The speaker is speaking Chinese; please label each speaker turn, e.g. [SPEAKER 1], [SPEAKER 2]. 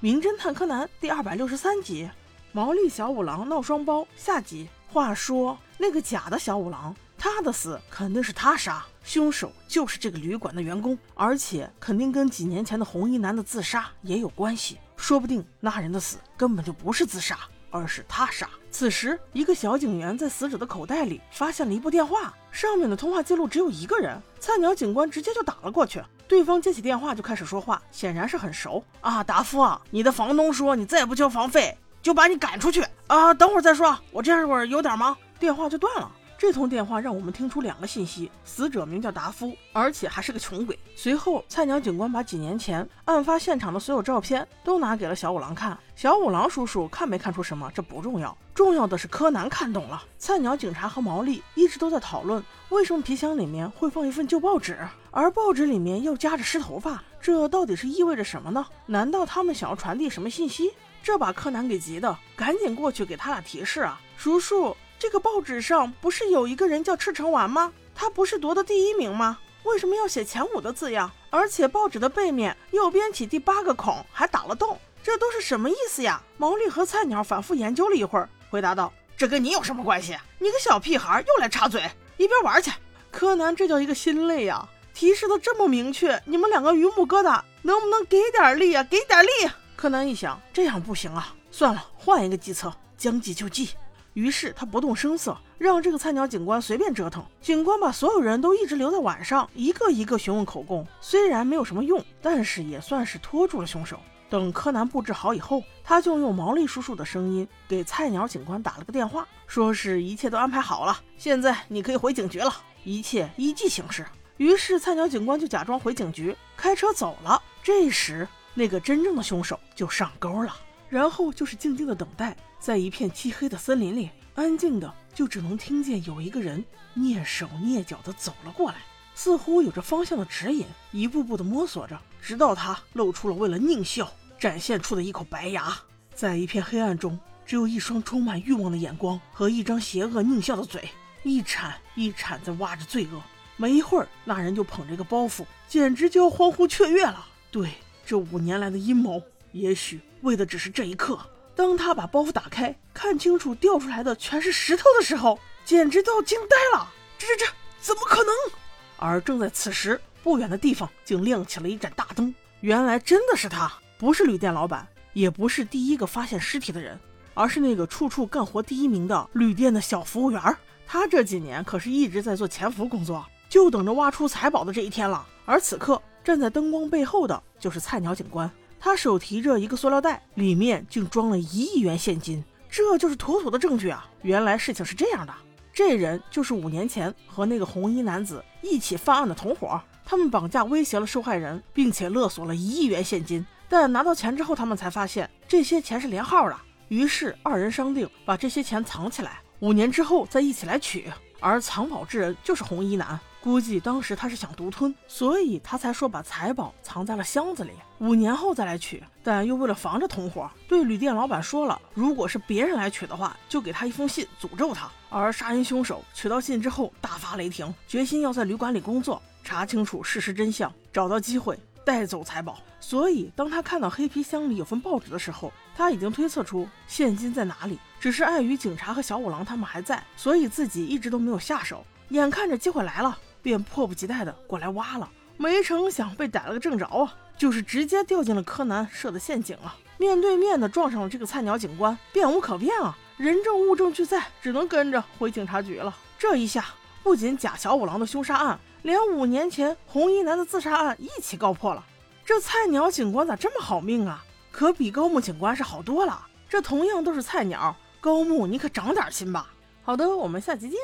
[SPEAKER 1] 名侦探柯南》第二百六十三集：毛利小五郎闹双胞下集。话说那个假的小五郎，他的死肯定是他杀，凶手就是这个旅馆的员工，而且肯定跟几年前的红衣男的自杀也有关系。说不定那人的死根本就不是自杀，而是他杀。此时，一个小警员在死者的口袋里发现了一部电话，上面的通话记录只有一个人。菜鸟警官直接就打了过去，对方接起电话就开始说话，显然是很熟啊。达夫啊，你的房东说你再不交房费。就把你赶出去啊！等会儿再说，我这会儿有点忙，电话就断了。这通电话让我们听出两个信息：死者名叫达夫，而且还是个穷鬼。随后，菜鸟警官把几年前案发现场的所有照片都拿给了小五郎看。小五郎叔叔看没看出什么，这不重要，重要的是柯南看懂了。菜鸟警察和毛利一直都在讨论，为什么皮箱里面会放一份旧报纸，而报纸里面又夹着湿头发，这到底是意味着什么呢？难道他们想要传递什么信息？这把柯南给急的，赶紧过去给他俩提示啊！叔叔，这个报纸上不是有一个人叫赤城丸吗？他不是夺得第一名吗？为什么要写前五的字样？而且报纸的背面右边起第八个孔还打了洞，这都是什么意思呀？毛利和菜鸟反复研究了一会儿，回答道：“这跟你有什么关系？你个小屁孩又来插嘴，一边玩去！”柯南这叫一个心累呀！提示的这么明确，你们两个榆木疙瘩能不能给点力啊？给点力！柯南一想，这样不行啊，算了，换一个计策，将计就计。于是他不动声色，让这个菜鸟警官随便折腾。警官把所有人都一直留在晚上，一个一个询问口供。虽然没有什么用，但是也算是拖住了凶手。等柯南布置好以后，他就用毛利叔叔的声音给菜鸟警官打了个电话，说是一切都安排好了，现在你可以回警局了，一切依计行事。于是菜鸟警官就假装回警局，开车走了。这时。那个真正的凶手就上钩了，然后就是静静的等待，在一片漆黑的森林里，安静的就只能听见有一个人蹑手蹑脚的走了过来，似乎有着方向的指引，一步步的摸索着，直到他露出了为了狞笑展现出的一口白牙，在一片黑暗中，只有一双充满欲望的眼光和一张邪恶狞笑的嘴，一铲一铲在挖着罪恶。没一会儿，那人就捧着一个包袱，简直就要欢呼雀跃了。对。这五年来的阴谋，也许为的只是这一刻。当他把包袱打开，看清楚掉出来的全是石头的时候，简直都要惊呆了。这这这，怎么可能？而正在此时，不远的地方竟亮起了一盏大灯。原来真的是他，不是旅店老板，也不是第一个发现尸体的人，而是那个处处干活第一名的旅店的小服务员。他这几年可是一直在做潜伏工作，就等着挖出财宝的这一天了。而此刻。站在灯光背后的就是菜鸟警官，他手提着一个塑料袋，里面竟装了一亿元现金，这就是妥妥的证据啊！原来事情是这样的，这人就是五年前和那个红衣男子一起犯案的同伙，他们绑架威胁了受害人，并且勒索了一亿元现金。但拿到钱之后，他们才发现这些钱是连号的，于是二人商定把这些钱藏起来，五年之后再一起来取。而藏宝之人就是红衣男。估计当时他是想独吞，所以他才说把财宝藏在了箱子里，五年后再来取。但又为了防着同伙，对旅店老板说了，如果是别人来取的话，就给他一封信诅咒他。而杀人凶手取到信之后大发雷霆，决心要在旅馆里工作，查清楚事实真相，找到机会带走财宝。所以当他看到黑皮箱里有份报纸的时候，他已经推测出现金在哪里，只是碍于警察和小五郎他们还在，所以自己一直都没有下手。眼看着机会来了。便迫不及待地过来挖了，没成想被逮了个正着啊！就是直接掉进了柯南设的陷阱啊！面对面的撞上了这个菜鸟警官，变无可变啊！人证物证俱在，只能跟着回警察局了。这一下，不仅假小五郎的凶杀案，连五年前红衣男的自杀案一起告破了。这菜鸟警官咋这么好命啊？可比高木警官是好多了。这同样都是菜鸟，高木你可长点心吧！好的，我们下期见。